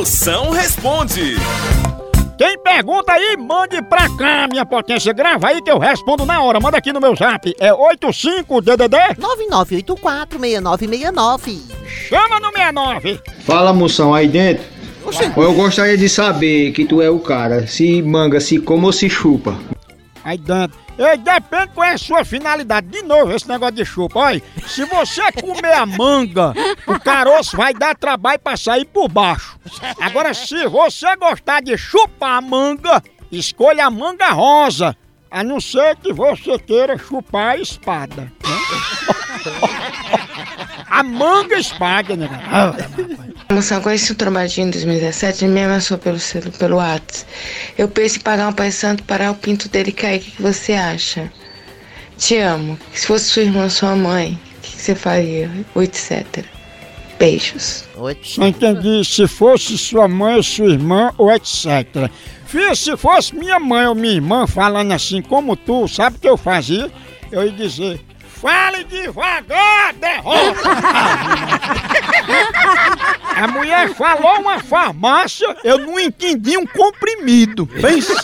Moção responde. Quem pergunta aí, mande pra cá, minha potência. Grava aí que eu respondo na hora. Manda aqui no meu zap. É 85DDD? 99846969. Chama no 69. Fala, moção, aí dentro. Oxê, Eu gostaria de saber que tu é o cara, se manga, se come ou se chupa. Aí dentro. Ei, depende qual é a sua finalidade. De novo, esse negócio de chupa. Olha, se você comer a manga, o caroço vai dar trabalho pra sair por baixo. Agora, se você gostar de chupar manga, escolha a manga rosa. A não ser que você queira chupar a espada. né? a manga espada, né? Moção, conheci o Trombadinho em 2017 e me amassou pelo, pelo Whats. Eu penso em pagar um pai santo para o pinto dele cair. O que, que você acha? Te amo. Se fosse sua irmã sua mãe, o que, que você faria? Ou etc. Beijos. Não entendi se fosse sua mãe ou sua irmã ou etc. Filha, se fosse minha mãe ou minha irmã falando assim como tu, sabe o que eu fazia? Eu ia dizer, fale devagar, derrota! A mulher falou uma farmácia, eu não entendi um comprimido. Bem sim.